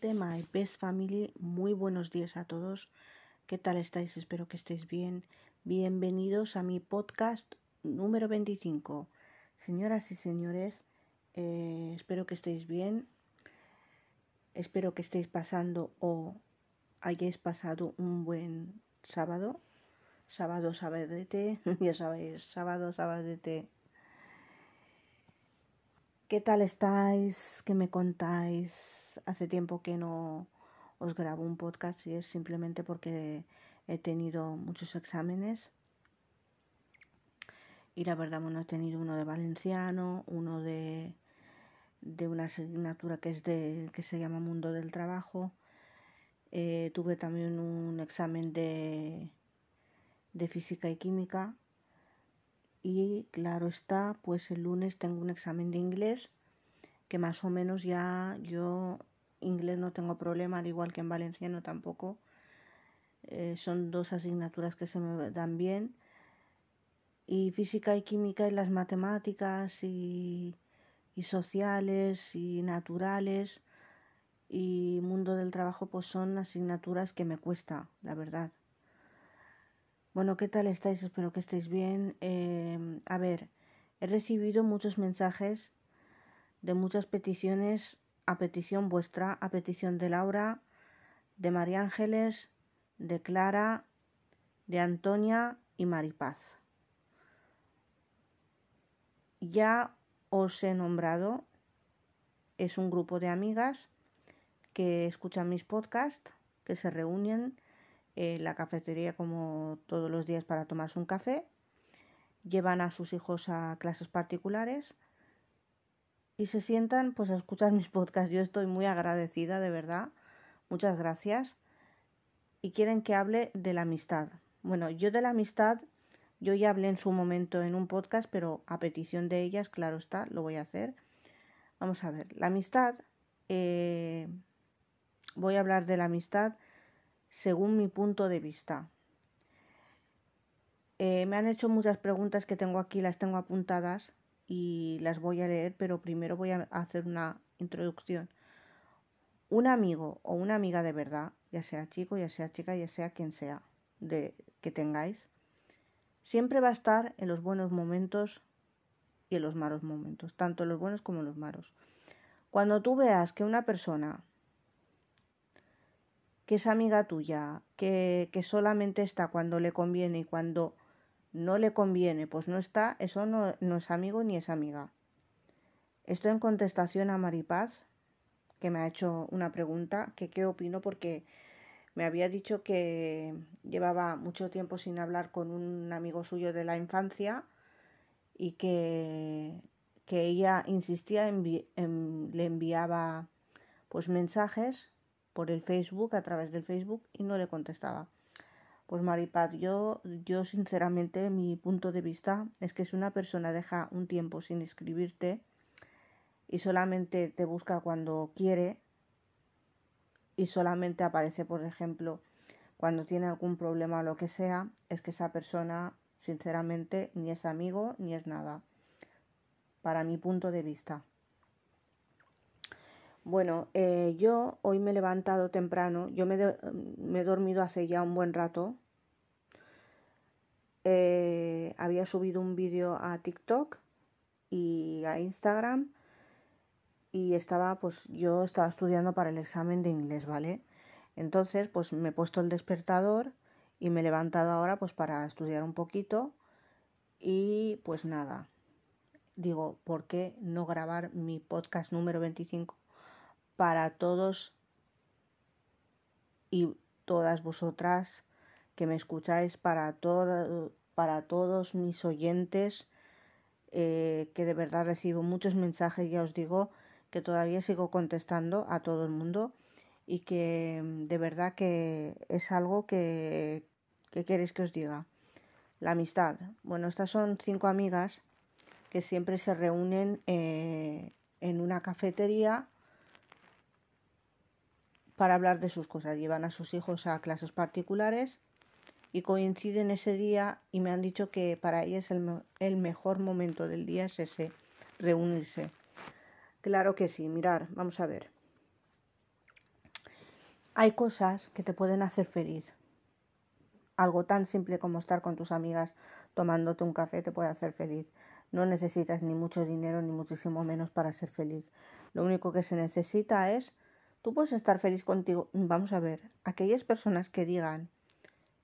My Best Family, muy buenos días a todos. ¿Qué tal estáis? Espero que estéis bien. Bienvenidos a mi podcast número 25. Señoras y señores, eh, espero que estéis bien. Espero que estéis pasando o hayáis pasado un buen sábado. Sábado, sabadete, ya sabéis, sábado, sabadete. ¿Qué tal estáis? ¿Qué me contáis? Hace tiempo que no os grabo un podcast y es simplemente porque he tenido muchos exámenes. Y la verdad, bueno, he tenido uno de valenciano, uno de, de una asignatura que es de que se llama Mundo del Trabajo. Eh, tuve también un examen de, de física y química. Y claro está, pues el lunes tengo un examen de inglés que más o menos ya yo inglés no tengo problema, al igual que en valenciano tampoco. Eh, son dos asignaturas que se me dan bien. Y física y química y las matemáticas y, sociales y naturales y mundo del trabajo pues son asignaturas que me cuesta, la verdad. Bueno, ¿qué tal estáis? Espero que estéis bien. Eh, a ver, he recibido muchos mensajes de muchas peticiones a petición vuestra, a petición de Laura, de María Ángeles, de Clara, de Antonia y Maripaz. Ya os he nombrado, es un grupo de amigas que escuchan mis podcasts, que se reúnen en la cafetería como todos los días para tomarse un café, llevan a sus hijos a clases particulares y se sientan pues a escuchar mis podcasts. Yo estoy muy agradecida, de verdad. Muchas gracias. Y quieren que hable de la amistad. Bueno, yo de la amistad, yo ya hablé en su momento en un podcast, pero a petición de ellas, claro está, lo voy a hacer. Vamos a ver, la amistad, eh, voy a hablar de la amistad según mi punto de vista. Eh, me han hecho muchas preguntas que tengo aquí, las tengo apuntadas y las voy a leer, pero primero voy a hacer una introducción. Un amigo o una amiga de verdad, ya sea chico, ya sea chica, ya sea quien sea de que tengáis, siempre va a estar en los buenos momentos y en los malos momentos, tanto los buenos como los malos. Cuando tú veas que una persona que es amiga tuya, que, que solamente está cuando le conviene y cuando no le conviene, pues no está, eso no, es amigo ni es amiga. Estoy en contestación a Maripaz, que me ha hecho una pregunta, que qué opino porque me había dicho que llevaba mucho tiempo sin hablar con un amigo suyo de la infancia y que, que ella insistía en, en, le enviaba pues mensajes por el Facebook a través del Facebook y no le contestaba. Pues Maripaz, yo, yo sinceramente mi punto de vista es que si una persona deja un tiempo sin escribirte y solamente te busca cuando quiere y solamente aparece, por ejemplo, cuando tiene algún problema o lo que sea, es que esa persona sinceramente ni es amigo ni es nada, para mi punto de vista. Bueno, eh, yo hoy me he levantado temprano, yo me, he dormido hace ya un buen rato, eh, había subido un vídeo a TikTok y a Instagram y estaba pues yo estaba estudiando para el examen de inglés, ¿vale? Entonces pues me he puesto el despertador y me he levantado ahora pues para estudiar un poquito y pues nada, digo, ¿por qué no grabar mi podcast número 25 para todos y todas vosotras que me escucháis para, para todos mis oyentes, eh, que de verdad recibo muchos mensajes, ya os digo, que todavía sigo contestando a todo el mundo y que mm, de verdad que es algo que, que queréis que os diga. La amistad. Bueno, estas son cinco amigas que siempre se reúnen eh, en una cafetería para hablar de sus cosas. Llevan a sus hijos a clases particulares y coinciden ese día y me han dicho que para ellas el, el mejor momento del día es ese, reunirse. Claro que sí, mirar, vamos a ver. hay cosas que te pueden hacer feliz. Algo tan simple como estar con tus amigas tomándote un café te puede hacer feliz. No necesitas ni mucho dinero ni muchísimo menos para ser feliz. Lo único que se necesita es, tú puedes estar feliz contigo. Vamos a ver, aquellas personas que digan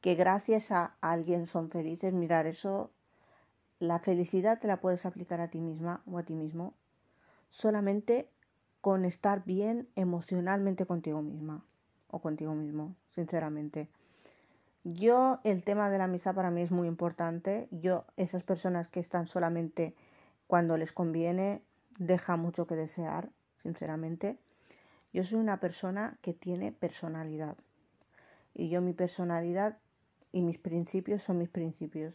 que gracias a alguien son felices, mirar eso, la felicidad te la puedes aplicar a ti misma o a ti mismo solamente con estar bien emocionalmente contigo misma o contigo mismo, sinceramente. Yo, el tema de la misa para mí es muy importante. Yo, esas personas que están solamente cuando les conviene, deja mucho que desear, sinceramente. Yo soy una persona que tiene personalidad. Y yo mi personalidad y mis principios son mis principios.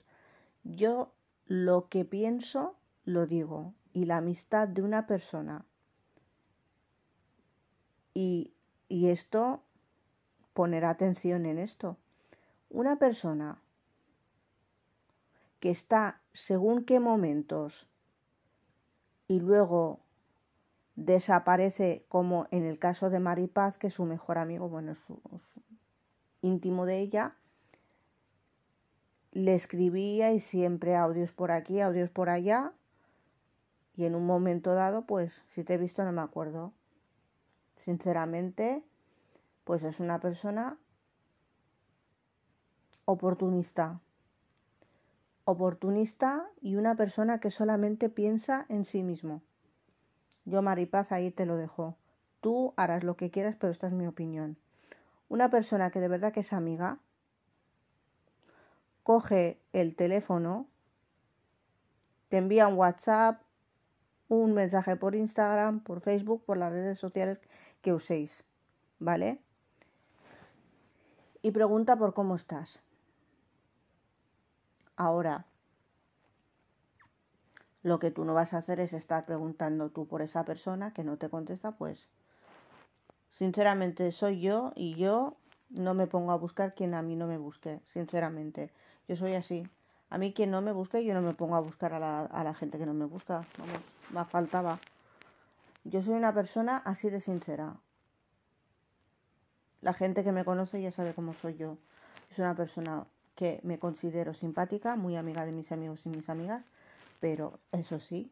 Yo lo que pienso, lo digo. Y la amistad de una persona. Y, y esto poner atención en esto. Una persona que está según qué momentos y luego desaparece como en el caso de Maripaz, que su mejor amigo, bueno, es íntimo de ella, le escribía y siempre audios por aquí, audios por allá, y en un momento dado, pues si te he visto no me acuerdo. Sinceramente, pues es una persona oportunista. Oportunista y una persona que solamente piensa en sí mismo. Yo, Maripaz, ahí te lo dejo. Tú harás lo que quieras, pero esta es mi opinión. Una persona que de verdad que es amiga, coge el teléfono, te envía un WhatsApp, un mensaje por Instagram, por Facebook, por las redes sociales que uséis, ¿vale? y pregunta por cómo estás. Ahora, lo que tú no vas a hacer es estar preguntando tú por esa persona que no te contesta, pues sinceramente soy yo y yo no me pongo a buscar quien a mí no me busque, sinceramente. Yo soy así. A mí quien no me busque, yo no me pongo a buscar a la, a la gente que no me busca. Vamos, me faltaba. Yo soy una persona así de sincera. La gente que me conoce ya sabe cómo soy yo. Es una persona que me considero simpática, muy amiga de mis amigos y mis amigas, pero eso sí,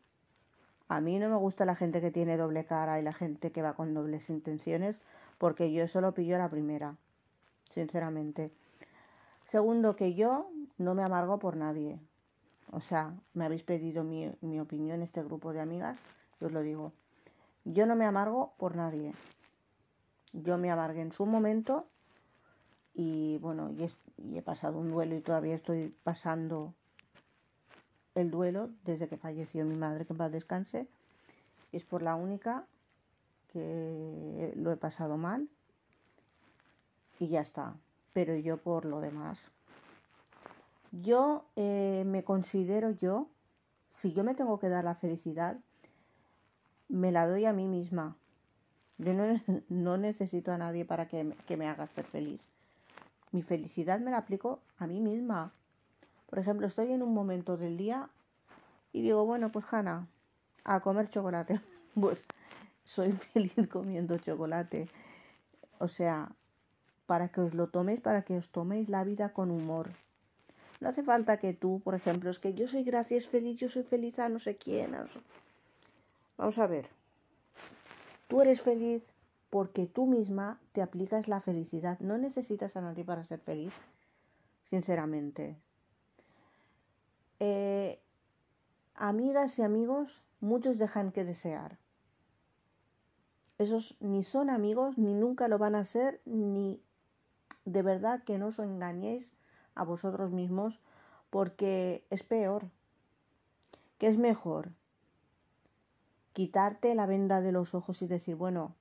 a mí no me gusta la gente que tiene doble cara y la gente que va con dobles intenciones, porque yo eso lo pillo la primera, sinceramente. Segundo, que yo no me amargo por nadie. O sea, me habéis pedido mi, mi opinión este grupo de amigas, y os lo digo. Yo no me amargo por nadie. Yo me amargué en su momento y bueno, y, he pasado un duelo y todavía estoy pasando el duelo desde que falleció mi madre, que en paz descanse. Es por la única que lo he pasado mal y ya está. Pero yo por lo demás. Yo eh, me considero yo, si yo me tengo que dar la felicidad, me la doy a mí misma. Yo no, necesito a nadie para que, me haga ser feliz. Mi felicidad me la aplico a mí misma. Por ejemplo, estoy en un momento del día y digo, bueno, pues Hanna, a comer chocolate. Pues soy feliz comiendo chocolate. O sea, para que os lo toméis, para que os toméis la vida con humor. No hace falta que tú, por ejemplo, es que yo soy gracias feliz, yo soy feliz a no sé quién. Vamos a ver. Tú eres feliz porque tú misma te aplicas la felicidad. No necesitas a nadie para ser feliz, sinceramente. Eh, amigas y amigos, muchos dejan que desear. Esos ni son amigos, ni nunca lo van a ser, ni de verdad que no os engañéis a vosotros mismos, porque es peor. ¿Qué es mejor? quitarte la venda de los ojos y decir, bueno,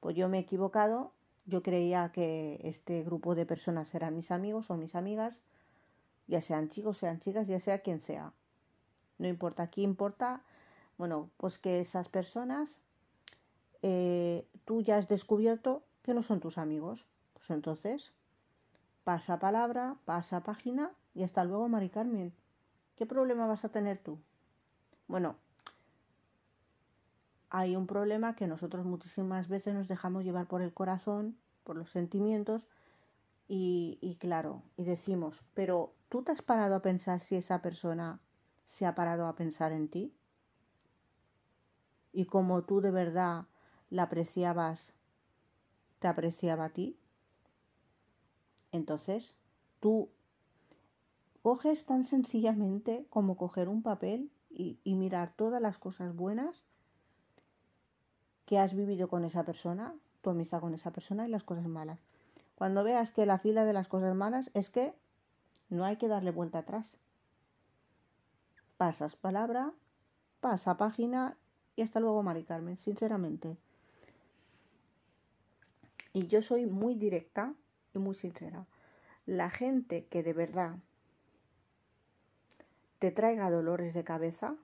pues yo me he equivocado, yo creía que este grupo de personas eran mis amigos o mis amigas, ya sean chicos, sean chicas, ya sea quien sea. No importa, aquí importa, bueno, pues que esas personas eh, tú ya has descubierto que no son tus amigos. Pues entonces, pasa palabra, pasa página y hasta luego, Mari Carmen. ¿Qué problema vas a tener tú? Bueno, hay un problema que nosotros muchísimas veces nos dejamos llevar por el corazón por los sentimientos y, y claro, y decimos, pero ¿tú te has parado a pensar si esa persona se ha parado a pensar en ti? Y como tú de verdad la apreciabas, te apreciaba a ti. Entonces, tú coges tan sencillamente como coger un papel y, mirar todas las cosas buenas que has vivido con esa persona, tu amistad con esa persona y las cosas malas. Cuando veas que la fila de las cosas malas es que no hay que darle vuelta atrás. Pasas palabra, pasa página y hasta luego, Mari Carmen, sinceramente. Y yo soy muy directa y muy sincera. La gente que de verdad te traiga dolores de cabeza,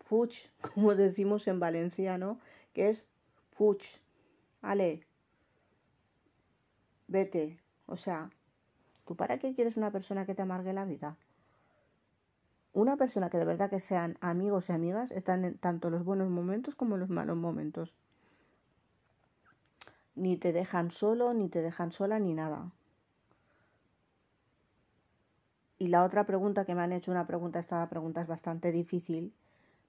fuch, como decimos en valenciano, que es fuch, ale, vete. O sea, ¿tú para qué quieres una persona que te amargue la vida? Una persona que de verdad que sean amigos y amigas están en tanto los buenos momentos como los malos momentos. Ni te dejan solo, ni te dejan sola, ni nada. Y la otra pregunta que me han hecho, una pregunta, esta pregunta es bastante difícil,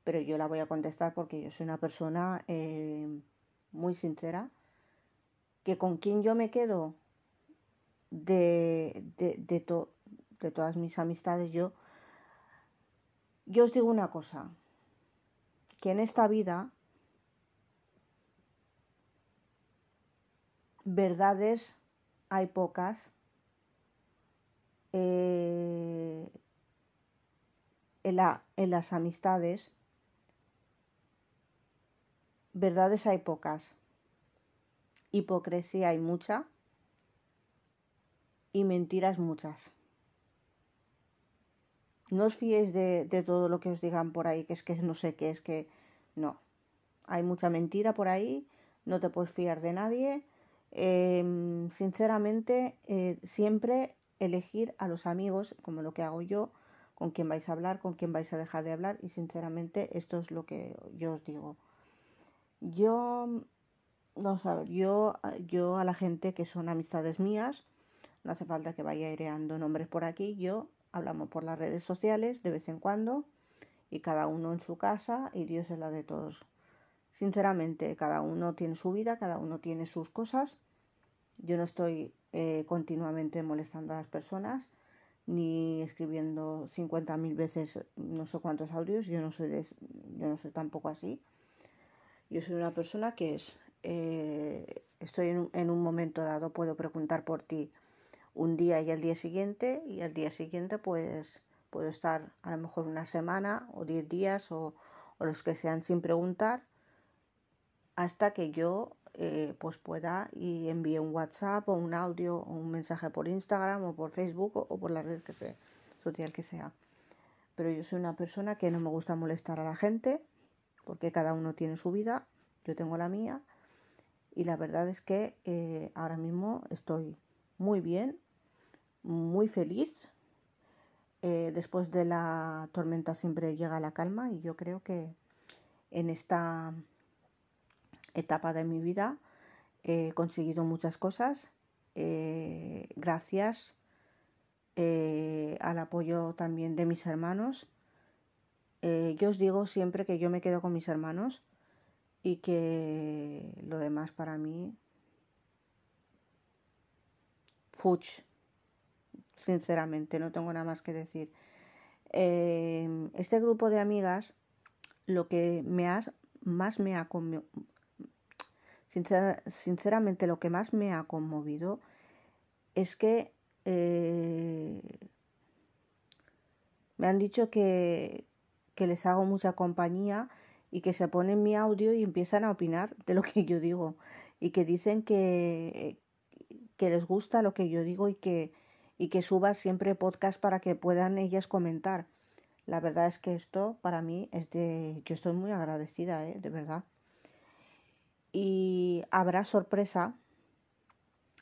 pero yo la voy a contestar porque yo soy una persona eh, muy sincera, que con quien yo me quedo de, de, de, to, de todas mis amistades, yo, yo os digo una cosa, que en esta vida verdades hay pocas, eh, en, la, en las amistades verdades hay pocas, hipocresía hay mucha y mentiras muchas. No os fiéis de, de, todo lo que os digan por ahí, que es que no sé qué, es que no. Hay mucha mentira por ahí, no te puedes fiar de nadie. Eh, sinceramente, eh, siempre elegir a los amigos, como lo que hago yo, con quién vais a hablar, con quién vais a dejar de hablar, y sinceramente esto es lo que yo os digo. Yo, no sé, yo, yo a la gente que son amistades mías, no hace falta que vaya aireando nombres por aquí, yo hablamos por las redes sociales de vez en cuando y cada uno en su casa y Dios es la de todos. Sinceramente, cada uno tiene su vida, cada uno tiene sus cosas. Yo no estoy eh, continuamente molestando a las personas ni escribiendo 50.000 veces no sé cuántos audios. Yo no soy, yo no soy tampoco así. Yo soy una persona que es, eh, estoy en un, momento dado, puedo preguntar por ti un día y el día siguiente, y el día siguiente pues puedo estar a lo mejor una semana o diez días o, o los que sean sin preguntar hasta que yo eh, pues pueda y envíe un WhatsApp o un audio o un mensaje por Instagram o por Facebook o, o por la red que sea, social que sea. Pero yo soy una persona que no me gusta molestar a la gente, porque cada uno tiene su vida, yo tengo la mía y la verdad es que eh, ahora mismo estoy muy bien, muy feliz. Eh, después de la tormenta siempre llega la calma y yo creo que en esta etapa de mi vida he conseguido muchas cosas eh, gracias eh, al apoyo también de mis hermanos yo os digo siempre que yo me quedo con mis hermanos y que lo demás para mí, fuch, sinceramente, no tengo nada más que decir. Eh, este grupo de amigas, lo que me ha, más me ha conmovido, sincer, sinceramente lo que más me ha conmovido es que eh, me han dicho que, que les hago mucha compañía y que se ponen mi audio y empiezan a opinar de lo que yo digo y que dicen que, que les gusta lo que yo digo y que, y que suba siempre podcast para que puedan ellas comentar. La verdad es que esto para mí es de... Yo estoy muy agradecida, ¿eh? de verdad. Y habrá sorpresa,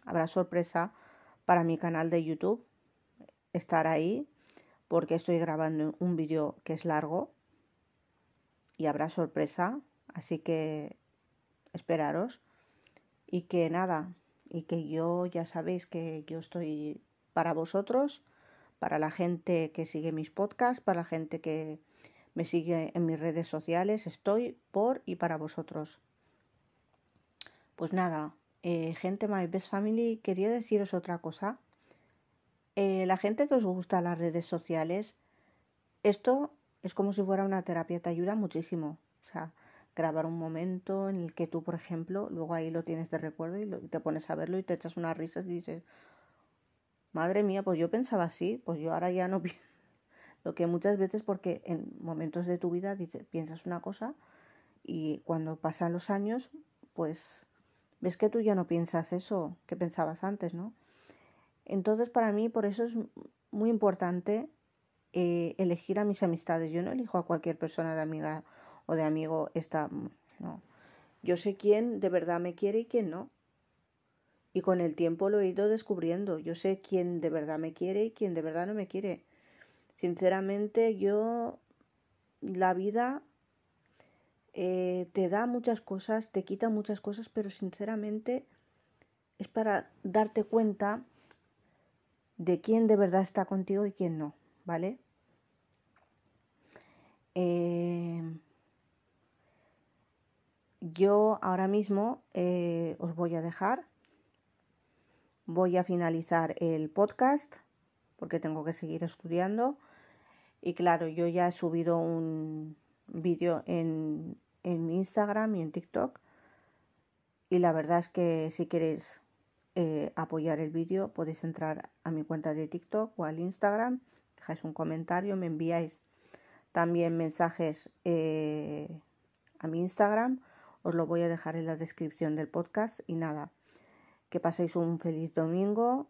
habrá sorpresa para mi canal de YouTube. Estar ahí porque estoy grabando un vídeo que es largo y habrá sorpresa, así que esperaros. y que nada, y que yo ya sabéis que yo estoy para vosotros, para la gente que sigue mis podcasts, para la gente que me sigue en mis redes sociales, estoy por y para vosotros. Pues nada, eh, gente My Best Family, quería deciros otra cosa. Eh, la gente que os gusta las redes sociales, esto es como si fuera una terapia, te ayuda muchísimo. O sea, grabar un momento en el que tú, por ejemplo, luego ahí lo tienes de recuerdo y, te pones a verlo y te echas unas risas y dices, madre mía, pues yo pensaba así, pues yo ahora ya no pienso. Lo que muchas veces porque en momentos de tu vida piensas una cosa y cuando pasan los años, pues ves que tú ya no piensas eso que pensabas antes, ¿no? Entonces para mí por eso es muy importante eh, elegir a mis amistades. Yo no elijo a cualquier persona de amiga o de amigo esta, no. Yo sé quién de verdad me quiere y quién no. Y con el tiempo lo he ido descubriendo. Yo sé quién de verdad me quiere y quién de verdad no me quiere. Sinceramente, yo la vida eh, te da muchas cosas, te quita muchas cosas, pero sinceramente es para darte cuenta de quién de verdad está contigo y quién no, ¿vale? Eh, yo ahora mismo eh, os voy a dejar. Voy a finalizar el podcast porque tengo que seguir estudiando. Y claro, yo ya he subido un vídeo en, en mi Instagram y en TikTok. Y la verdad es que si queréis eh, apoyar el vídeo podéis entrar a mi cuenta de TikTok o al Instagram. Dejáis un comentario, me enviáis también mensajes eh, a mi Instagram os lo voy a dejar en la descripción del podcast y nada, que paséis un feliz domingo.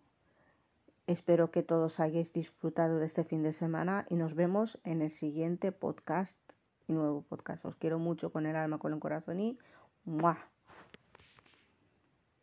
Espero que todos hayáis disfrutado de este fin de semana y nos vemos en el siguiente podcast y nuevo podcast. Os quiero mucho con el alma, con el corazón y ¡mua!